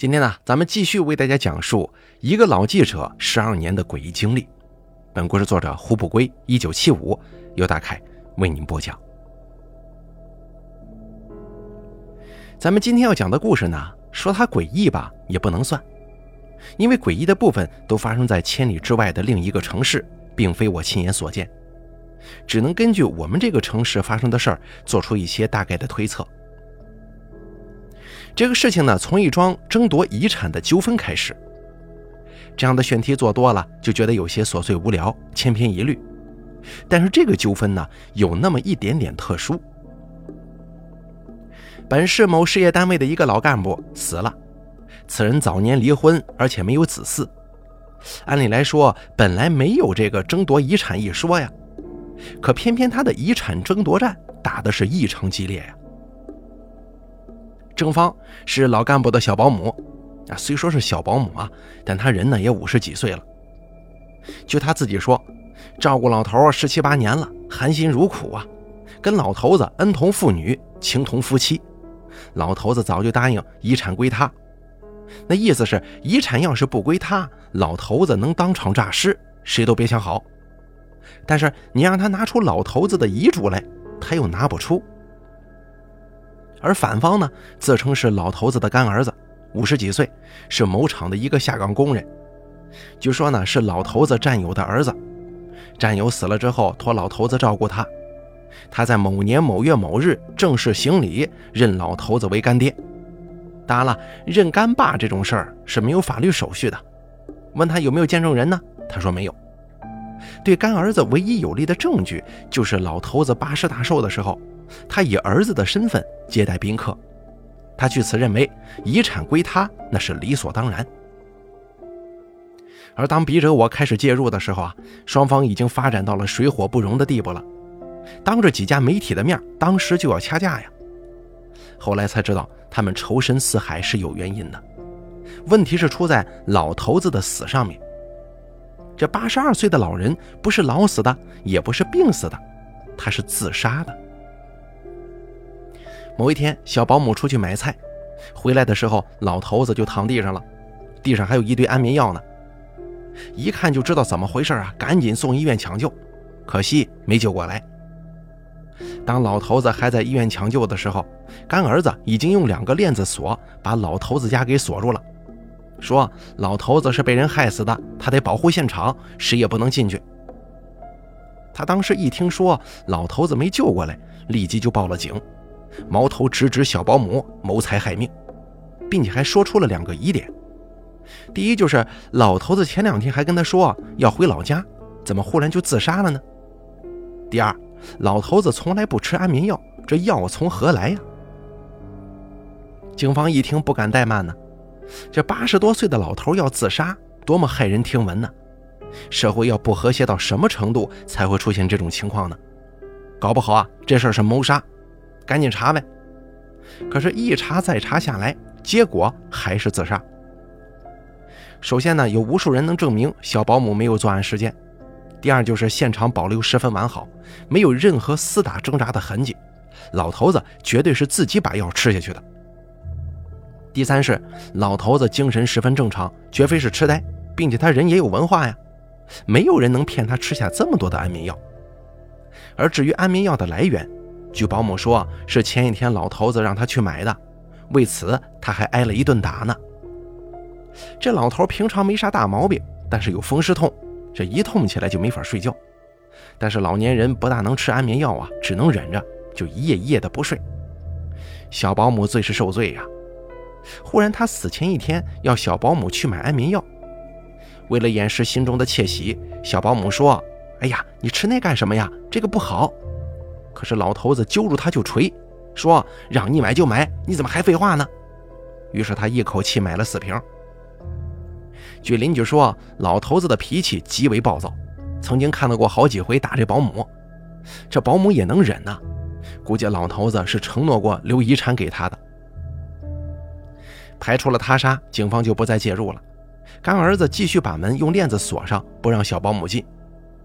今天呢，咱们继续为大家讲述一个老记者十二年的诡异经历。本故事作者胡不归，一九七五，由大凯为您播讲。咱们今天要讲的故事呢，说它诡异吧，也不能算，因为诡异的部分都发生在千里之外的另一个城市，并非我亲眼所见，只能根据我们这个城市发生的事儿，做出一些大概的推测。这个事情呢，从一桩争夺遗产的纠纷开始。这样的选题做多了，就觉得有些琐碎无聊、千篇一律。但是这个纠纷呢，有那么一点点特殊。本市某事业单位的一个老干部死了，此人早年离婚，而且没有子嗣。按理来说，本来没有这个争夺遗产一说呀，可偏偏他的遗产争夺战打的是异常激烈呀。郑芳是老干部的小保姆，啊，虽说是小保姆啊，但她人呢也五十几岁了。据她自己说，照顾老头十七八年了，含辛茹苦啊，跟老头子恩同父女，情同夫妻。老头子早就答应遗产归他，那意思是遗产要是不归他，老头子能当场诈尸，谁都别想好。但是你让他拿出老头子的遗嘱来，他又拿不出。而反方呢，自称是老头子的干儿子，五十几岁，是某厂的一个下岗工人。据说呢，是老头子战友的儿子。战友死了之后，托老头子照顾他。他在某年某月某日正式行礼，认老头子为干爹。当然了，认干爸这种事儿是没有法律手续的。问他有没有见证人呢？他说没有。对干儿子唯一有力的证据，就是老头子八十大寿的时候。他以儿子的身份接待宾客，他据此认为遗产归他那是理所当然。而当笔者我开始介入的时候啊，双方已经发展到了水火不容的地步了，当着几家媒体的面，当时就要掐架呀。后来才知道他们仇深似海是有原因的，问题是出在老头子的死上面。这八十二岁的老人不是老死的，也不是病死的，他是自杀的。某一天，小保姆出去买菜，回来的时候，老头子就躺地上了，地上还有一堆安眠药呢。一看就知道怎么回事啊，赶紧送医院抢救，可惜没救过来。当老头子还在医院抢救的时候，干儿子已经用两个链子锁把老头子家给锁住了，说老头子是被人害死的，他得保护现场，谁也不能进去。他当时一听说老头子没救过来，立即就报了警。矛头直指小保姆谋财害命，并且还说出了两个疑点：第一，就是老头子前两天还跟他说要回老家，怎么忽然就自杀了呢？第二，老头子从来不吃安眠药，这药从何来呀？警方一听不敢怠慢呢，这八十多岁的老头要自杀，多么骇人听闻呢？社会要不和谐到什么程度才会出现这种情况呢？搞不好啊，这事儿是谋杀。赶紧查呗！可是，一查再查下来，结果还是自杀。首先呢，有无数人能证明小保姆没有作案时间；第二，就是现场保留十分完好，没有任何厮打挣扎的痕迹，老头子绝对是自己把药吃下去的；第三是老头子精神十分正常，绝非是痴呆，并且他人也有文化呀，没有人能骗他吃下这么多的安眠药。而至于安眠药的来源，据保姆说，是前一天老头子让他去买的，为此他还挨了一顿打呢。这老头平常没啥大毛病，但是有风湿痛，这一痛起来就没法睡觉。但是老年人不大能吃安眠药啊，只能忍着，就一夜一夜的不睡。小保姆最是受罪呀。忽然他死前一天要小保姆去买安眠药，为了掩饰心中的窃喜，小保姆说：“哎呀，你吃那干什么呀？这个不好。”可是老头子揪住他就捶，说：“让你买就买，你怎么还废话呢？”于是他一口气买了四瓶。据邻居说，老头子的脾气极为暴躁，曾经看到过好几回打这保姆，这保姆也能忍呐。估计老头子是承诺过留遗产给他的。排除了他杀，警方就不再介入了。干儿子继续把门用链子锁上，不让小保姆进，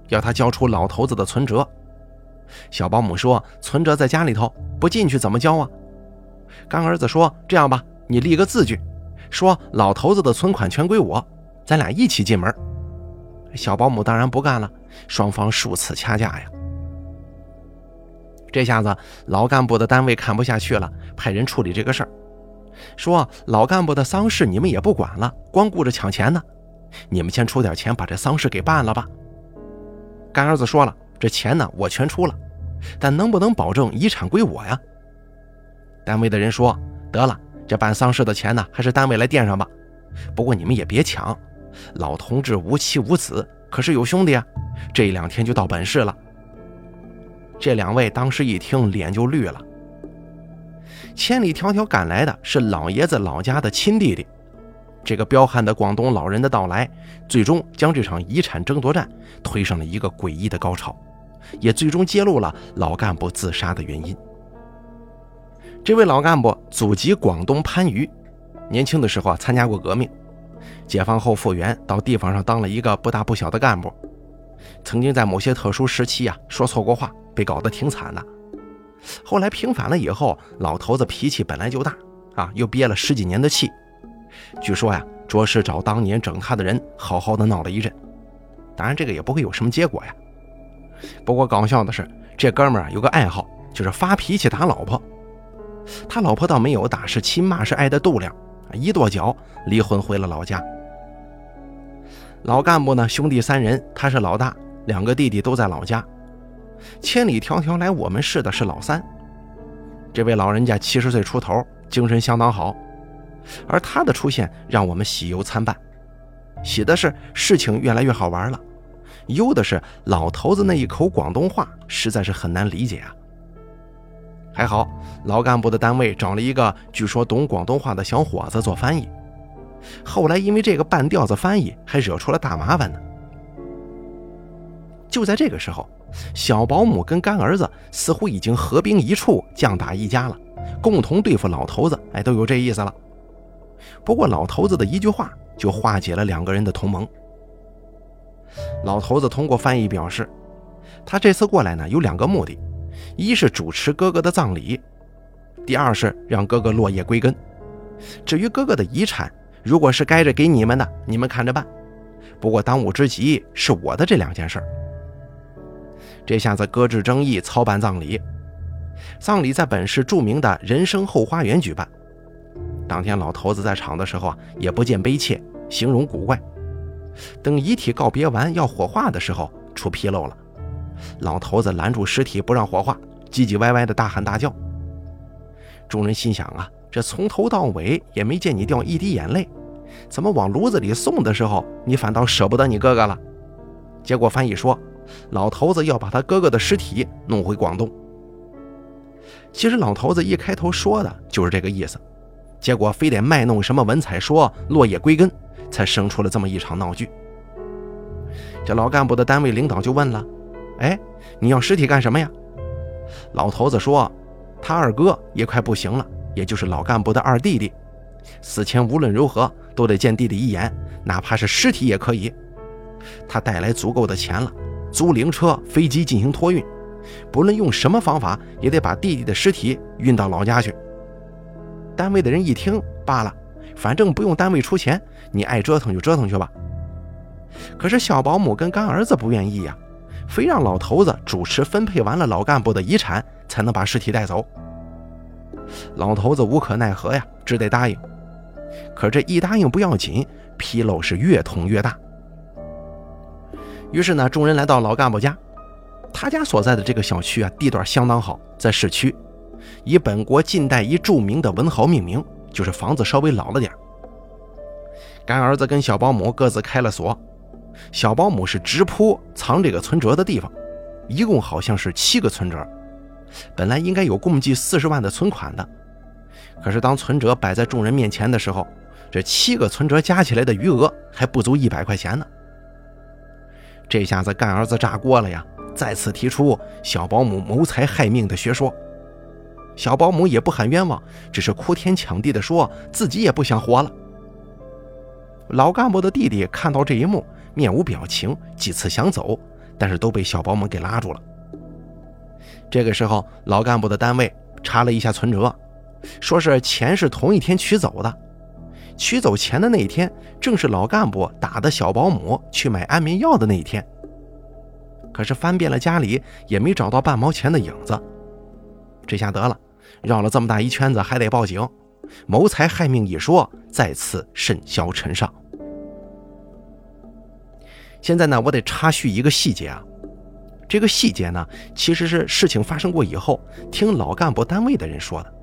要他交出老头子的存折。小保姆说：“存折在家里头，不进去怎么交啊？”干儿子说：“这样吧，你立个字据，说老头子的存款全归我，咱俩一起进门。小保姆当然不干了，双方数次掐架呀。这下子老干部的单位看不下去了，派人处理这个事儿，说老干部的丧事你们也不管了，光顾着抢钱呢，你们先出点钱把这丧事给办了吧。干儿子说了，这钱呢我全出了，但能不能保证遗产归我呀？单位的人说得了，这办丧事的钱呢还是单位来垫上吧，不过你们也别抢。老同志无妻无子，可是有兄弟啊！这两天就到本市了。这两位当时一听，脸就绿了。千里迢迢赶来的是老爷子老家的亲弟弟。这个彪悍的广东老人的到来，最终将这场遗产争夺战推上了一个诡异的高潮，也最终揭露了老干部自杀的原因。这位老干部祖籍广东番禺，年轻的时候啊参加过革命。解放后复员，到地方上当了一个不大不小的干部。曾经在某些特殊时期啊，说错过话，被搞得挺惨的。后来平反了以后，老头子脾气本来就大啊，又憋了十几年的气。据说呀，着实找当年整他的人好好的闹了一阵。当然，这个也不会有什么结果呀。不过搞笑的是，这哥们儿有个爱好，就是发脾气打老婆。他老婆倒没有打是亲骂是爱的度量。一跺脚，离婚回了老家。老干部呢，兄弟三人，他是老大，两个弟弟都在老家。千里迢迢来我们市的是老三。这位老人家七十岁出头，精神相当好。而他的出现让我们喜忧参半，喜的是事情越来越好玩了，忧的是老头子那一口广东话实在是很难理解啊。还好，老干部的单位找了一个据说懂广东话的小伙子做翻译。后来因为这个半吊子翻译，还惹出了大麻烦呢。就在这个时候，小保姆跟干儿子似乎已经合兵一处，将打一家了，共同对付老头子。哎，都有这意思了。不过老头子的一句话就化解了两个人的同盟。老头子通过翻译表示，他这次过来呢有两个目的。一是主持哥哥的葬礼，第二是让哥哥落叶归根。至于哥哥的遗产，如果是该着给你们的，你们看着办。不过当务之急是我的这两件事儿。这下子搁置争议，操办葬礼。葬礼在本市著名的人生后花园举办。当天老头子在场的时候啊，也不见悲切，形容古怪。等遗体告别完要火化的时候，出纰漏了。老头子拦住尸体不让火化，唧唧歪歪的大喊大叫。众人心想啊，这从头到尾也没见你掉一滴眼泪，怎么往炉子里送的时候，你反倒舍不得你哥哥了？结果翻译说，老头子要把他哥哥的尸体弄回广东。其实老头子一开头说的就是这个意思，结果非得卖弄什么文采说落叶归根，才生出了这么一场闹剧。这老干部的单位领导就问了。哎，你要尸体干什么呀？老头子说，他二哥也快不行了，也就是老干部的二弟弟，死前无论如何都得见弟弟一眼，哪怕是尸体也可以。他带来足够的钱了，租灵车、飞机进行托运，不论用什么方法，也得把弟弟的尸体运到老家去。单位的人一听，罢了，反正不用单位出钱，你爱折腾就折腾去吧。可是小保姆跟干儿子不愿意呀。非让老头子主持分配完了老干部的遗产，才能把尸体带走。老头子无可奈何呀，只得答应。可这一答应不要紧，纰漏是越捅越大。于是呢，众人来到老干部家，他家所在的这个小区啊，地段相当好，在市区，以本国近代一著名的文豪命名，就是房子稍微老了点干儿子跟小保姆各自开了锁。小保姆是直扑藏这个存折的地方，一共好像是七个存折，本来应该有共计四十万的存款的，可是当存折摆在众人面前的时候，这七个存折加起来的余额还不足一百块钱呢。这下子干儿子炸锅了呀，再次提出小保姆谋财害命的学说。小保姆也不喊冤枉，只是哭天抢地的说自己也不想活了。老干部的弟弟看到这一幕。面无表情，几次想走，但是都被小保姆给拉住了。这个时候，老干部的单位查了一下存折，说是钱是同一天取走的，取走钱的那一天，正是老干部打的小保姆去买安眠药的那一天。可是翻遍了家里，也没找到半毛钱的影子。这下得了，绕了这么大一圈子，还得报警。谋财害命一说，再次甚嚣尘上。现在呢，我得插叙一个细节啊。这个细节呢，其实是事情发生过以后，听老干部单位的人说的。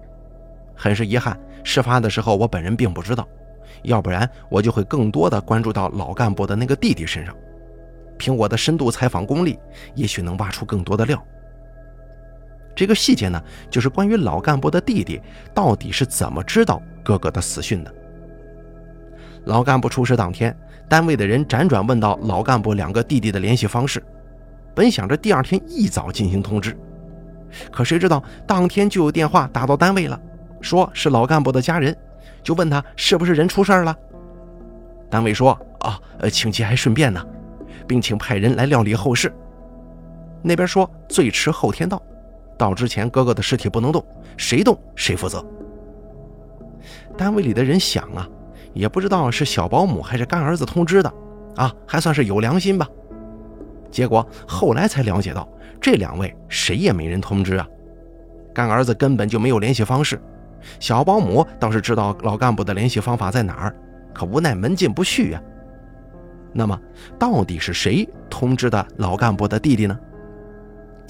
很是遗憾，事发的时候我本人并不知道，要不然我就会更多的关注到老干部的那个弟弟身上。凭我的深度采访功力，也许能挖出更多的料。这个细节呢，就是关于老干部的弟弟到底是怎么知道哥哥的死讯的。老干部出事当天，单位的人辗转问到老干部两个弟弟的联系方式，本想着第二天一早进行通知，可谁知道当天就有电话打到单位了，说是老干部的家人，就问他是不是人出事了。单位说啊，呃，请节还顺便呢，并请派人来料理后事。那边说最迟后天到。到之前，哥哥的尸体不能动，谁动谁负责。单位里的人想啊，也不知道是小保姆还是干儿子通知的，啊，还算是有良心吧。结果后来才了解到，这两位谁也没人通知啊。干儿子根本就没有联系方式，小保姆倒是知道老干部的联系方法在哪儿，可无奈门进不去呀。那么，到底是谁通知的老干部的弟弟呢？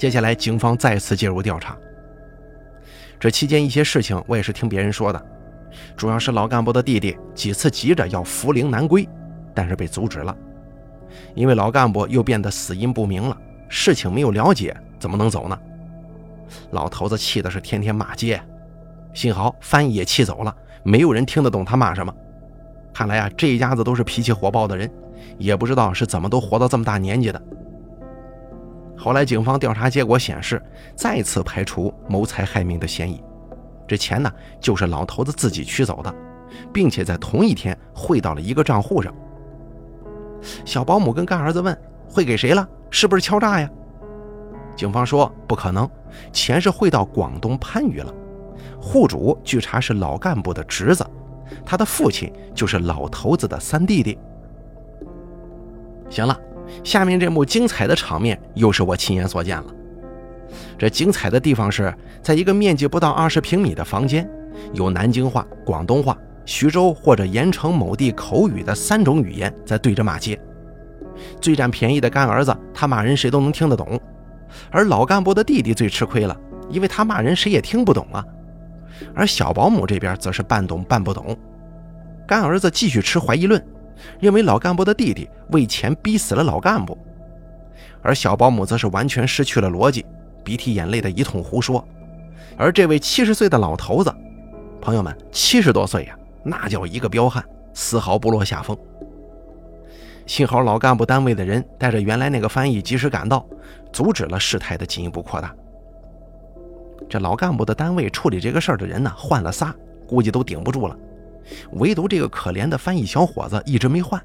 接下来，警方再次介入调查。这期间一些事情，我也是听别人说的，主要是老干部的弟弟几次急着要扶灵南归，但是被阻止了，因为老干部又变得死因不明了，事情没有了解，怎么能走呢？老头子气的是天天骂街，幸好翻译也气走了，没有人听得懂他骂什么。看来啊，这一家子都是脾气火爆的人，也不知道是怎么都活到这么大年纪的。后来，警方调查结果显示，再次排除谋财害命的嫌疑。这钱呢，就是老头子自己取走的，并且在同一天汇到了一个账户上。小保姆跟干儿子问：“汇给谁了？是不是敲诈呀？”警方说：“不可能，钱是汇到广东番禺了。户主据查是老干部的侄子，他的父亲就是老头子的三弟弟。”行了。下面这幕精彩的场面又是我亲眼所见了。这精彩的地方是在一个面积不到二十平米的房间，有南京话、广东话、徐州或者盐城某地口语的三种语言在对着骂街。最占便宜的干儿子，他骂人谁都能听得懂；而老干部的弟弟最吃亏了，因为他骂人谁也听不懂啊。而小保姆这边则是半懂半不懂。干儿子继续持怀疑论。认为老干部的弟弟为钱逼死了老干部，而小保姆则是完全失去了逻辑，鼻涕眼泪的一通胡说。而这位七十岁的老头子，朋友们，七十多岁呀，那叫一个彪悍，丝毫不落下风。幸好老干部单位的人带着原来那个翻译及时赶到，阻止了事态的进一步扩大。这老干部的单位处理这个事儿的人呢，换了仨，估计都顶不住了。唯独这个可怜的翻译小伙子一直没换，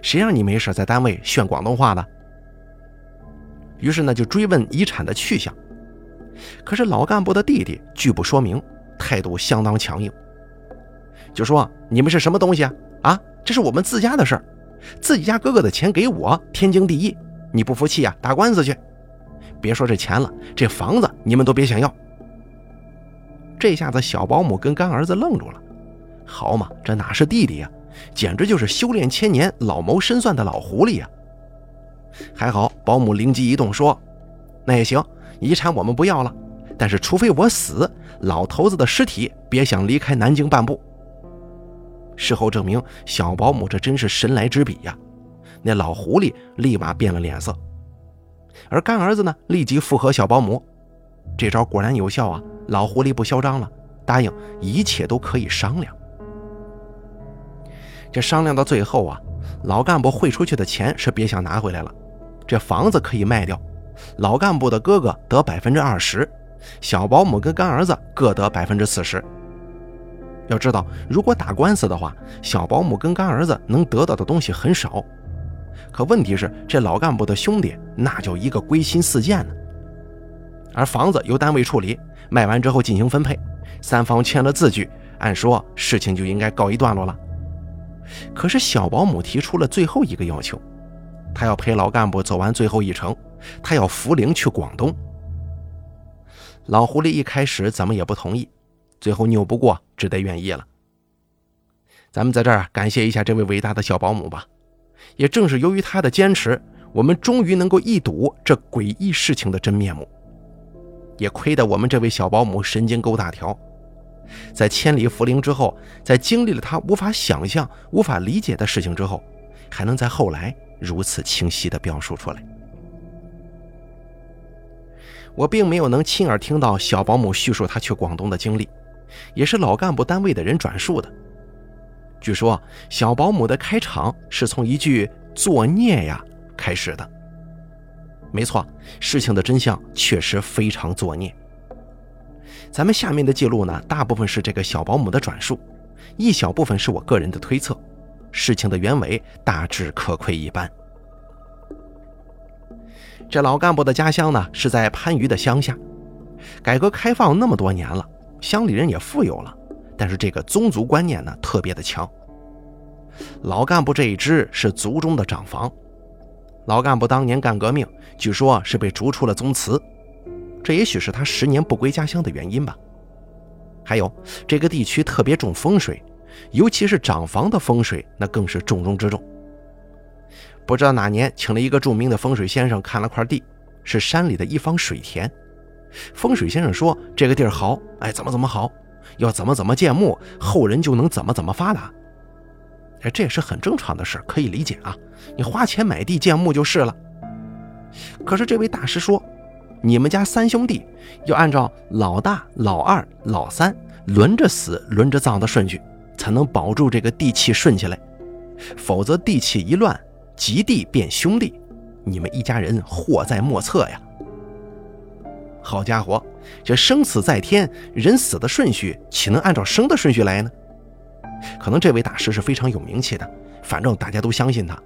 谁让你没事在单位炫广东话的？于是呢，就追问遗产的去向。可是老干部的弟弟拒不说明，态度相当强硬，就说：“你们是什么东西啊？啊，这是我们自家的事儿，自己家哥哥的钱给我，天经地义。你不服气啊？打官司去。别说这钱了，这房子你们都别想要。”这下子小保姆跟干儿子愣住了。好嘛，这哪是弟弟呀，简直就是修炼千年、老谋深算的老狐狸呀！还好保姆灵机一动说：“那也行，遗产我们不要了，但是除非我死，老头子的尸体别想离开南京半步。”事后证明，小保姆这真是神来之笔呀！那老狐狸立马变了脸色，而干儿子呢，立即附和小保姆：“这招果然有效啊！老狐狸不嚣张了，答应一切都可以商量。”这商量到最后啊，老干部汇出去的钱是别想拿回来了，这房子可以卖掉，老干部的哥哥得百分之二十，小保姆跟干儿子各得百分之四十。要知道，如果打官司的话，小保姆跟干儿子能得到的东西很少，可问题是这老干部的兄弟那就一个归心似箭呢。而房子由单位处理，卖完之后进行分配，三方签了字据，按说事情就应该告一段落了。可是小保姆提出了最后一个要求，她要陪老干部走完最后一程，她要扶灵去广东。老狐狸一开始怎么也不同意，最后拗不过，只得愿意了。咱们在这儿感谢一下这位伟大的小保姆吧，也正是由于他的坚持，我们终于能够一睹这诡异事情的真面目。也亏得我们这位小保姆神经够大条，在千里茯苓之后，在经历了他无法想象、无法理解的事情之后，还能在后来如此清晰地表述出来。我并没有能亲耳听到小保姆叙述他去广东的经历，也是老干部单位的人转述的。据说小保姆的开场是从一句“作孽呀”开始的。没错，事情的真相确实非常作孽。咱们下面的记录呢，大部分是这个小保姆的转述，一小部分是我个人的推测。事情的原委大致可窥一斑。这老干部的家乡呢，是在番禺的乡下。改革开放那么多年了，乡里人也富有了。但是这个宗族观念呢特别的强。老干部这一支是族中的长房，老干部当年干革命，据说是被逐出了宗祠，这也许是他十年不归家乡的原因吧。还有这个地区特别重风水，尤其是长房的风水那更是重中之重。不知道哪年请了一个著名的风水先生看了块地，是山里的一方水田，风水先生说这个地儿好，哎，怎么怎么好。要怎么怎么建墓，后人就能怎么怎么发达。哎，这也是很正常的事，可以理解啊。你花钱买地建墓就是了。可是这位大师说，你们家三兄弟要按照老大、老二、老三轮着死、轮着葬的顺序，才能保住这个地气顺起来。否则地气一乱，吉地变兄弟，你们一家人祸在莫测呀。好家伙，这生死在天，人死的顺序岂能按照生的顺序来呢？可能这位大师是非常有名气的，反正大家都相信他。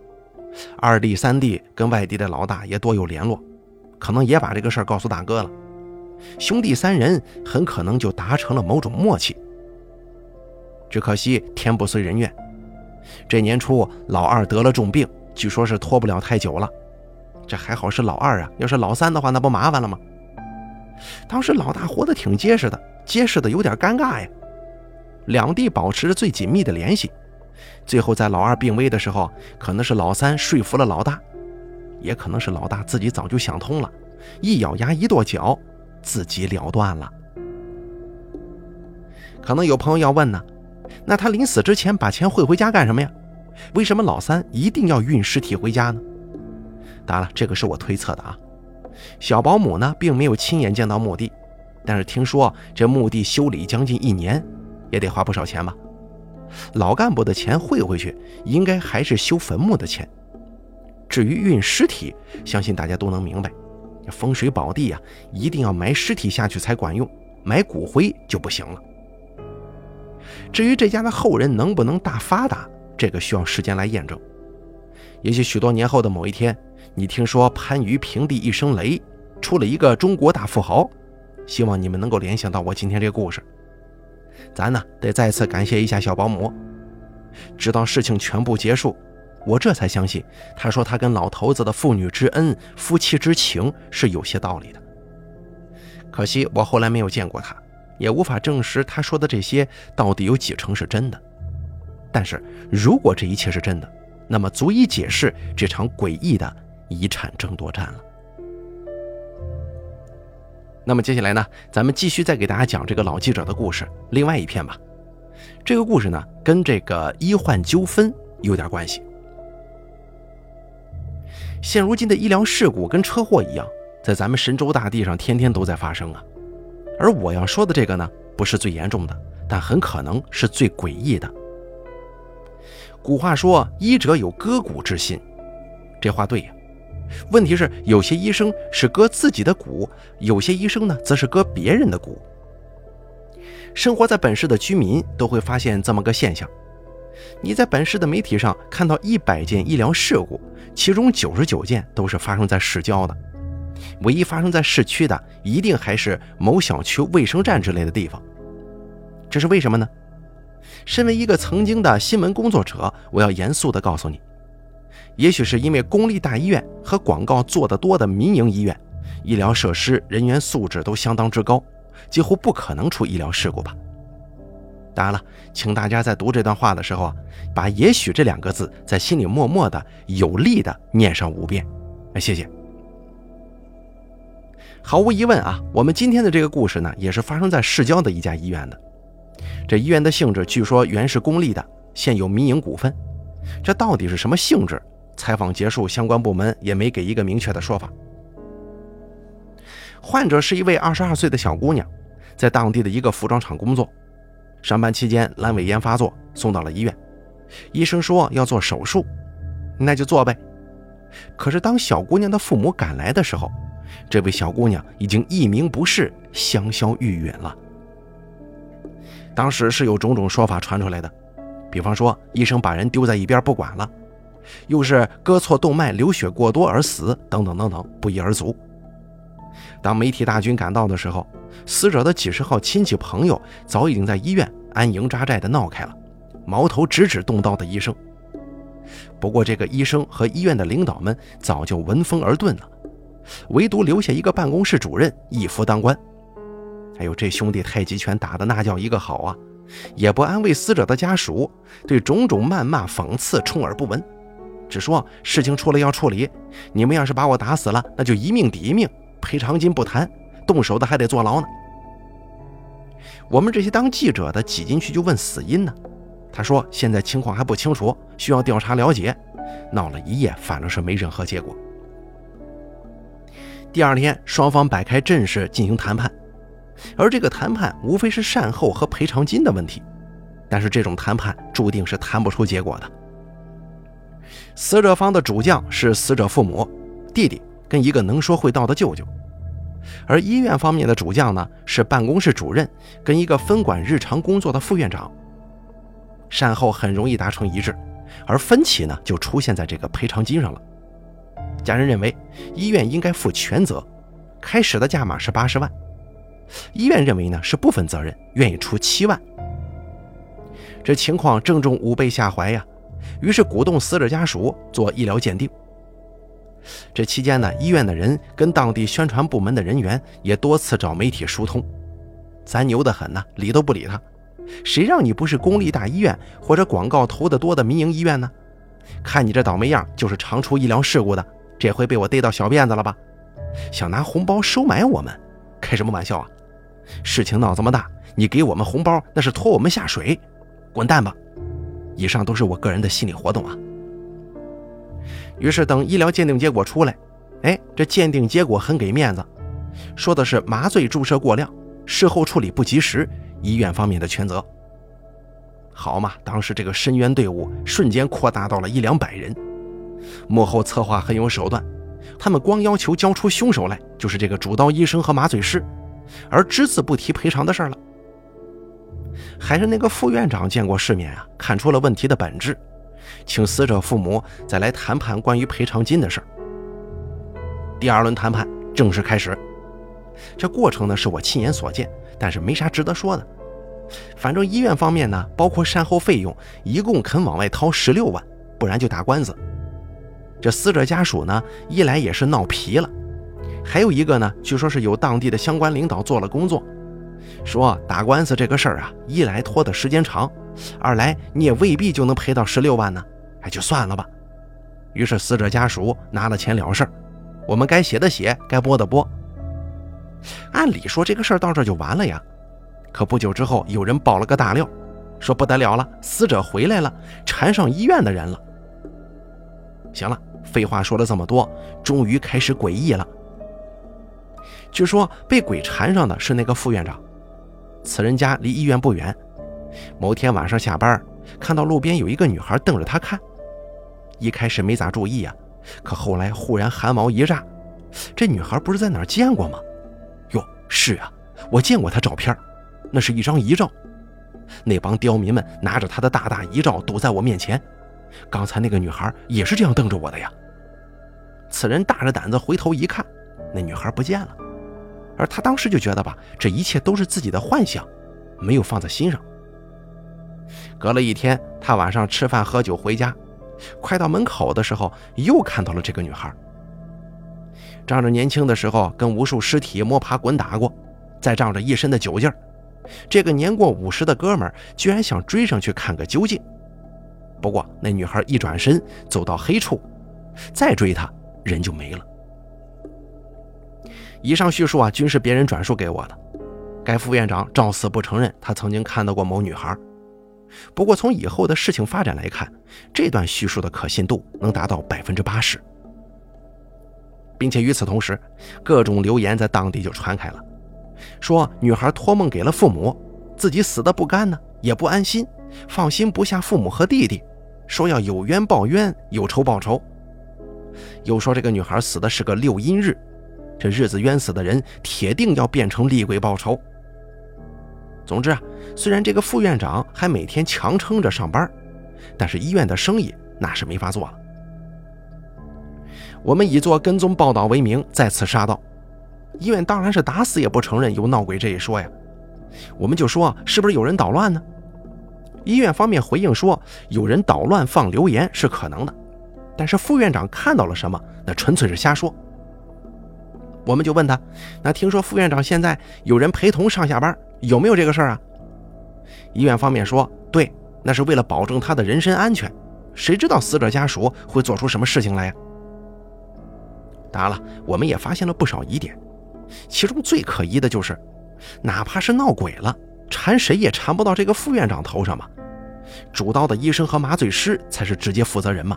二弟、三弟跟外地的老大也多有联络，可能也把这个事儿告诉大哥了。兄弟三人很可能就达成了某种默契。只可惜天不遂人愿，这年初老二得了重病，据说是拖不了太久了。这还好是老二啊，要是老三的话，那不麻烦了吗？当时老大活得挺结实的，结实的有点尴尬呀。两地保持着最紧密的联系，最后在老二病危的时候，可能是老三说服了老大，也可能是老大自己早就想通了，一咬牙一跺脚，自己了断了。可能有朋友要问呢，那他临死之前把钱汇回家干什么呀？为什么老三一定要运尸体回家呢？当然了，这个是我推测的啊。小保姆呢，并没有亲眼见到墓地，但是听说这墓地修理将近一年，也得花不少钱吧？老干部的钱汇回去，应该还是修坟墓的钱。至于运尸体，相信大家都能明白，风水宝地呀，一定要埋尸体下去才管用，埋骨灰就不行了。至于这家的后人能不能大发达，这个需要时间来验证。也许许多年后的某一天。你听说番禺平地一声雷，出了一个中国大富豪，希望你们能够联想到我今天这个故事。咱呢得再次感谢一下小保姆，直到事情全部结束，我这才相信他说他跟老头子的父女之恩、夫妻之情是有些道理的。可惜我后来没有见过他，也无法证实他说的这些到底有几成是真的。但是如果这一切是真的，那么足以解释这场诡异的。遗产争夺战了。那么接下来呢，咱们继续再给大家讲这个老记者的故事，另外一篇吧。这个故事呢，跟这个医患纠纷有点关系。现如今的医疗事故跟车祸一样，在咱们神州大地上天天都在发生啊。而我要说的这个呢，不是最严重的，但很可能是最诡异的。古话说“医者有割骨之心”，这话对呀。问题是，有些医生是割自己的骨，有些医生呢，则是割别人的骨。生活在本市的居民都会发现这么个现象：你在本市的媒体上看到一百件医疗事故，其中九十九件都是发生在市郊的，唯一发生在市区的，一定还是某小区卫生站之类的地方。这是为什么呢？身为一个曾经的新闻工作者，我要严肃地告诉你，也许是因为公立大医院和广告做得多的民营医院，医疗设施、人员素质都相当之高，几乎不可能出医疗事故吧。当然了，请大家在读这段话的时候啊，把“也许”这两个字在心里默默的、有力的念上五遍。哎，谢谢。毫无疑问啊，我们今天的这个故事呢，也是发生在市郊的一家医院的。这医院的性质据说原是公立的，现有民营股份。这到底是什么性质？采访结束，相关部门也没给一个明确的说法。患者是一位二十二岁的小姑娘，在当地的一个服装厂工作。上班期间阑尾炎发作，送到了医院。医生说要做手术，那就做呗。可是当小姑娘的父母赶来的时候，这位小姑娘已经一名不适，香消玉殒了。当时是有种种说法传出来的，比方说医生把人丢在一边不管了，又是割错动脉流血过多而死，等等等等，不一而足。当媒体大军赶到的时候，死者的几十号亲戚朋友早已经在医院安营扎寨的闹开了，矛头直指动刀的医生。不过这个医生和医院的领导们早就闻风而遁了，唯独留下一个办公室主任一夫当关。哎呦，这兄弟太极拳打的那叫一个好啊！也不安慰死者的家属，对种种谩骂讽刺充耳不闻，只说事情出了要处理，你们要是把我打死了，那就一命抵一命，赔偿金不谈，动手的还得坐牢呢。我们这些当记者的挤进去就问死因呢，他说现在情况还不清楚，需要调查了解。闹了一夜，反正是没任何结果。第二天，双方摆开阵势进行谈判。而这个谈判无非是善后和赔偿金的问题，但是这种谈判注定是谈不出结果的。死者方的主将是死者父母、弟弟跟一个能说会道的舅舅，而医院方面的主将呢是办公室主任跟一个分管日常工作的副院长。善后很容易达成一致，而分歧呢就出现在这个赔偿金上了。家人认为医院应该负全责，开始的价码是八十万。医院认为呢是部分责任，愿意出七万。这情况正中五倍下怀呀，于是鼓动死者家属做医疗鉴定。这期间呢，医院的人跟当地宣传部门的人员也多次找媒体疏通，咱牛得很呢，理都不理他。谁让你不是公立大医院或者广告投得多的民营医院呢？看你这倒霉样，就是常出医疗事故的，这回被我逮到小辫子了吧？想拿红包收买我们，开什么玩笑啊？事情闹这么大，你给我们红包那是拖我们下水，滚蛋吧！以上都是我个人的心理活动啊。于是等医疗鉴定结果出来，哎，这鉴定结果很给面子，说的是麻醉注射过量，事后处理不及时，医院方面的全责。好嘛，当时这个申冤队伍瞬间扩大到了一两百人，幕后策划很有手段，他们光要求交出凶手来，就是这个主刀医生和麻醉师。而只字不提赔偿的事儿了，还是那个副院长见过世面啊，看出了问题的本质，请死者父母再来谈判关于赔偿金的事儿第二轮谈判正式开始，这过程呢是我亲眼所见，但是没啥值得说的。反正医院方面呢，包括善后费用，一共肯往外掏十六万，不然就打官司。这死者家属呢，一来也是闹皮了。还有一个呢，据说是有当地的相关领导做了工作，说打官司这个事儿啊，一来拖的时间长，二来你也未必就能赔到十六万呢，哎，就算了吧。于是死者家属拿了钱了事儿，我们该写的写，该播的播。按理说这个事儿到这就完了呀，可不久之后有人爆了个大料，说不得了了，死者回来了，缠上医院的人了。行了，废话说了这么多，终于开始诡异了。据说被鬼缠上的是那个副院长，此人家离医院不远。某天晚上下班，看到路边有一个女孩瞪着他看，一开始没咋注意呀，可后来忽然汗毛一炸，这女孩不是在哪儿见过吗？哟，是啊，我见过她照片，那是一张遗照。那帮刁民们拿着他的大大遗照堵在我面前，刚才那个女孩也是这样瞪着我的呀。此人大着胆子回头一看，那女孩不见了。而他当时就觉得吧，这一切都是自己的幻想，没有放在心上。隔了一天，他晚上吃饭喝酒回家，快到门口的时候，又看到了这个女孩。仗着年轻的时候跟无数尸体摸爬滚打过，再仗着一身的酒劲儿，这个年过五十的哥们儿居然想追上去看个究竟。不过那女孩一转身走到黑处，再追他人就没了。以上叙述啊，均是别人转述给我的。该副院长照死不承认他曾经看到过某女孩。不过从以后的事情发展来看，这段叙述的可信度能达到百分之八十。并且与此同时，各种流言在当地就传开了，说女孩托梦给了父母，自己死的不甘呢，也不安心，放心不下父母和弟弟，说要有冤报冤，有仇报仇。又说这个女孩死的是个六阴日，这日子冤死的人铁定要变成厉鬼报仇。总之啊，虽然这个副院长还每天强撑着上班，但是医院的生意那是没法做了。我们以做跟踪报道为名，再次杀到医院，当然是打死也不承认有闹鬼这一说呀。我们就说，是不是有人捣乱呢？医院方面回应说，有人捣乱放流言是可能的，但是副院长看到了什么，那纯粹是瞎说。我们就问他，那听说副院长现在有人陪同上下班，有没有这个事儿啊？医院方面说，对，那是为了保证他的人身安全，谁知道死者家属会做出什么事情来呀？当然了，我们也发现了不少疑点，其中最可疑的就是，哪怕是闹鬼了，缠谁也缠不到这个副院长头上嘛。主刀的医生和麻醉师才是直接负责人嘛。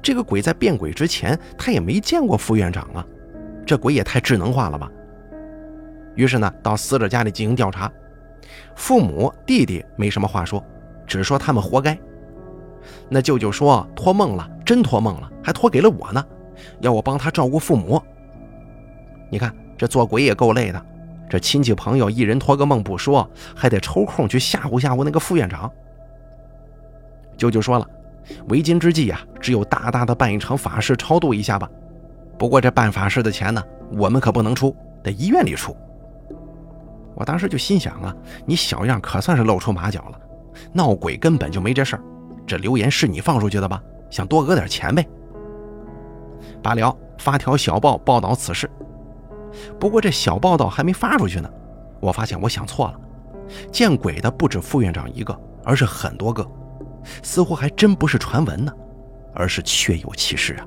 这个鬼在变鬼之前，他也没见过副院长啊，这鬼也太智能化了吧。于是呢，到死者家里进行调查，父母、弟弟没什么话说，只说他们活该。那舅舅说托梦了，真托梦了，还托给了我呢。要我帮他照顾父母，你看这做鬼也够累的。这亲戚朋友一人托个梦不说，还得抽空去吓唬吓唬那个副院长。舅舅说了，为今之计呀，只有大大的办一场法事超度一下吧。不过这办法事的钱呢，我们可不能出，得医院里出。我当时就心想啊，你小样可算是露出马脚了。闹鬼根本就没这事儿，这流言是你放出去的吧？想多讹点钱呗。罢了，发条小报报道此事。不过这小报道还没发出去呢，我发现我想错了。见鬼的不止副院长一个，而是很多个，似乎还真不是传闻呢，而是确有其事啊。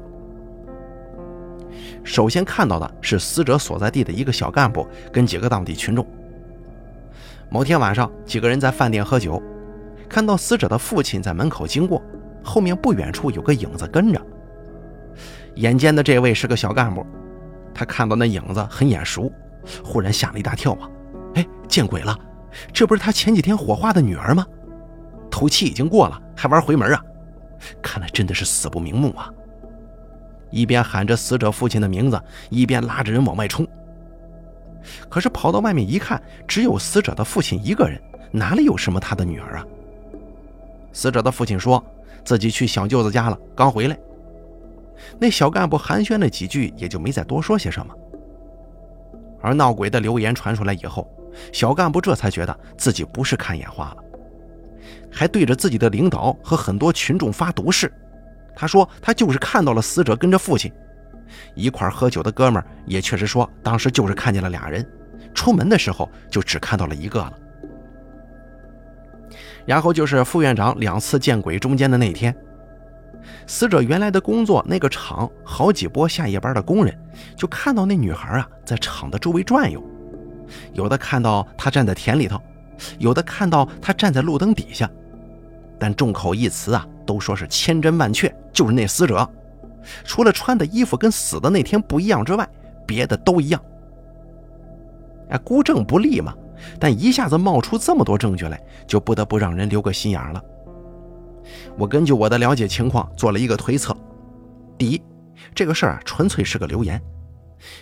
首先看到的是死者所在地的一个小干部跟几个当地群众。某天晚上，几个人在饭店喝酒，看到死者的父亲在门口经过，后面不远处有个影子跟着。眼尖的这位是个小干部，他看到那影子很眼熟，忽然吓了一大跳啊！哎，见鬼了，这不是他前几天火化的女儿吗？头七已经过了，还玩回门啊？看来真的是死不瞑目啊！一边喊着死者父亲的名字，一边拉着人往外冲。可是跑到外面一看，只有死者的父亲一个人，哪里有什么他的女儿啊？死者的父亲说自己去小舅子家了，刚回来。那小干部寒暄了几句，也就没再多说些什么。而闹鬼的流言传出来以后，小干部这才觉得自己不是看眼花了，还对着自己的领导和很多群众发毒誓。他说他就是看到了死者跟着父亲一块喝酒的哥们儿，也确实说当时就是看见了俩人，出门的时候就只看到了一个了。然后就是副院长两次见鬼中间的那天。死者原来的工作那个厂，好几波下夜班的工人就看到那女孩啊在厂的周围转悠，有的看到她站在田里头，有的看到她站在路灯底下，但众口一词啊都说是千真万确，就是那死者，除了穿的衣服跟死的那天不一样之外，别的都一样。哎，孤证不立嘛，但一下子冒出这么多证据来，就不得不让人留个心眼了。我根据我的了解情况做了一个推测：第一，这个事儿啊纯粹是个流言，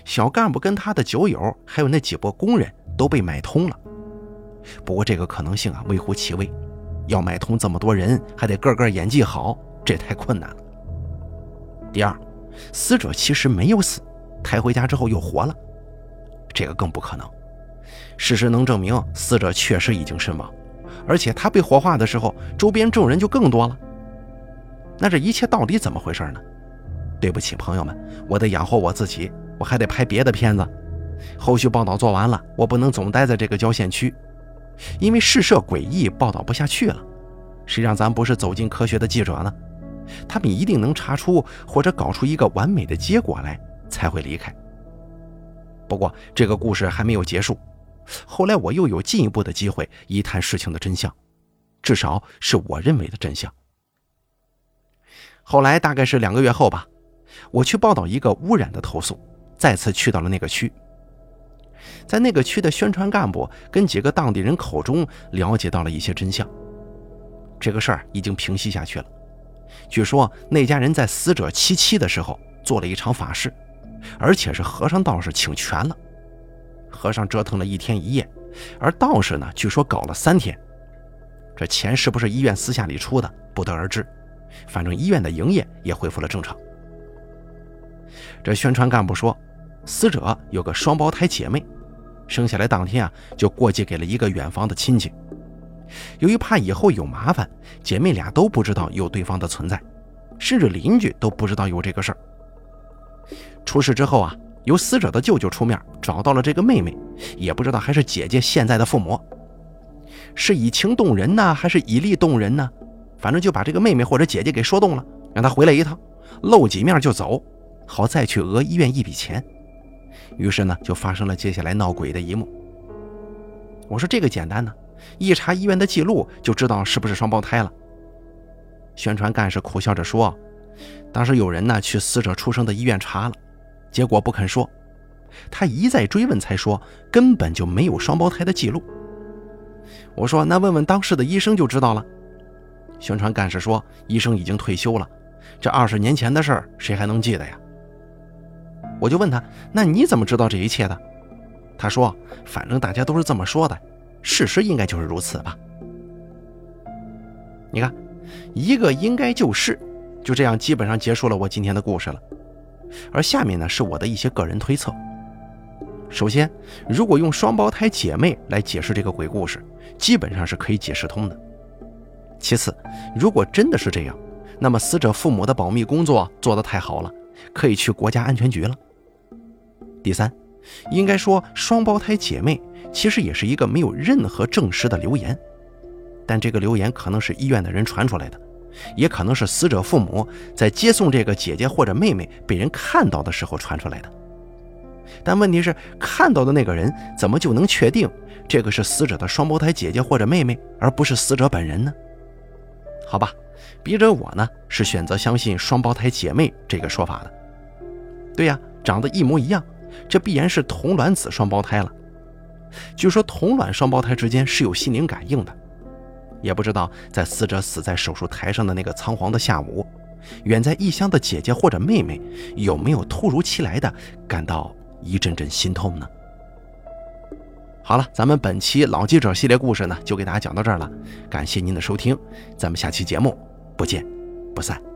小干部跟他的酒友还有那几波工人都被买通了。不过这个可能性啊微乎其微，要买通这么多人，还得个个演技好，这太困难了。第二，死者其实没有死，抬回家之后又活了，这个更不可能。事实能证明死者确实已经身亡。而且他被火化的时候，周边众人就更多了。那这一切到底怎么回事呢？对不起，朋友们，我得养活我自己，我还得拍别的片子。后续报道做完了，我不能总待在这个郊县区，因为事涉诡异，报道不下去了。谁让咱不是走进科学的记者呢？他们一定能查出或者搞出一个完美的结果来，才会离开。不过这个故事还没有结束，后来我又有进一步的机会一探事情的真相，至少是我认为的真相。后来大概是两个月后吧，我去报道一个污染的投诉，再次去到了那个区。在那个区的宣传干部跟几个当地人口中了解到了一些真相，这个事儿已经平息下去了。据说那家人在死者七七的时候做了一场法事，而且是和尚道士请全了。和尚折腾了一天一夜，而道士呢，据说搞了三天。这钱是不是医院私下里出的，不得而知。反正医院的营业也恢复了正常。这宣传干部说，死者有个双胞胎姐妹，生下来当天啊就过继给了一个远房的亲戚。由于怕以后有麻烦，姐妹俩都不知道有对方的存在，甚至邻居都不知道有这个事儿。出事之后啊，由死者的舅舅出面找到了这个妹妹，也不知道还是姐姐现在的父母，是以情动人呢，还是以力动人呢？反正就把这个妹妹或者姐姐给说动了，让她回来一趟，露几面就走，好再去讹医院一笔钱。于是呢，就发生了接下来闹鬼的一幕。我说这个简单呢，一查医院的记录就知道是不是双胞胎了。宣传干事苦笑着说：“当时有人呢去死者出生的医院查了，结果不肯说。他一再追问才说根本就没有双胞胎的记录。”我说：“那问问当时的医生就知道了。”宣传干事说：“医生已经退休了，这二十年前的事儿谁还能记得呀？”我就问他：“那你怎么知道这一切的？”他说：“反正大家都是这么说的，事实应该就是如此吧。”你看，一个应该就是，就这样基本上结束了我今天的故事了。而下面呢是我的一些个人推测。首先，如果用双胞胎姐妹来解释这个鬼故事，基本上是可以解释通的。其次，如果真的是这样，那么死者父母的保密工作做得太好了，可以去国家安全局了。第三，应该说双胞胎姐妹其实也是一个没有任何证实的流言，但这个流言可能是医院的人传出来的，也可能是死者父母在接送这个姐姐或者妹妹被人看到的时候传出来的。但问题是，看到的那个人怎么就能确定这个是死者的双胞胎姐姐或者妹妹，而不是死者本人呢？好吧，笔者我呢是选择相信双胞胎姐妹这个说法的。对呀，长得一模一样，这必然是同卵子双胞胎了。据说同卵双胞胎之间是有心灵感应的。也不知道在死者死在手术台上的那个仓皇的下午，远在异乡的姐姐或者妹妹有没有突如其来的感到一阵阵心痛呢？好了，咱们本期老记者系列故事呢，就给大家讲到这儿了。感谢您的收听，咱们下期节目不见不散。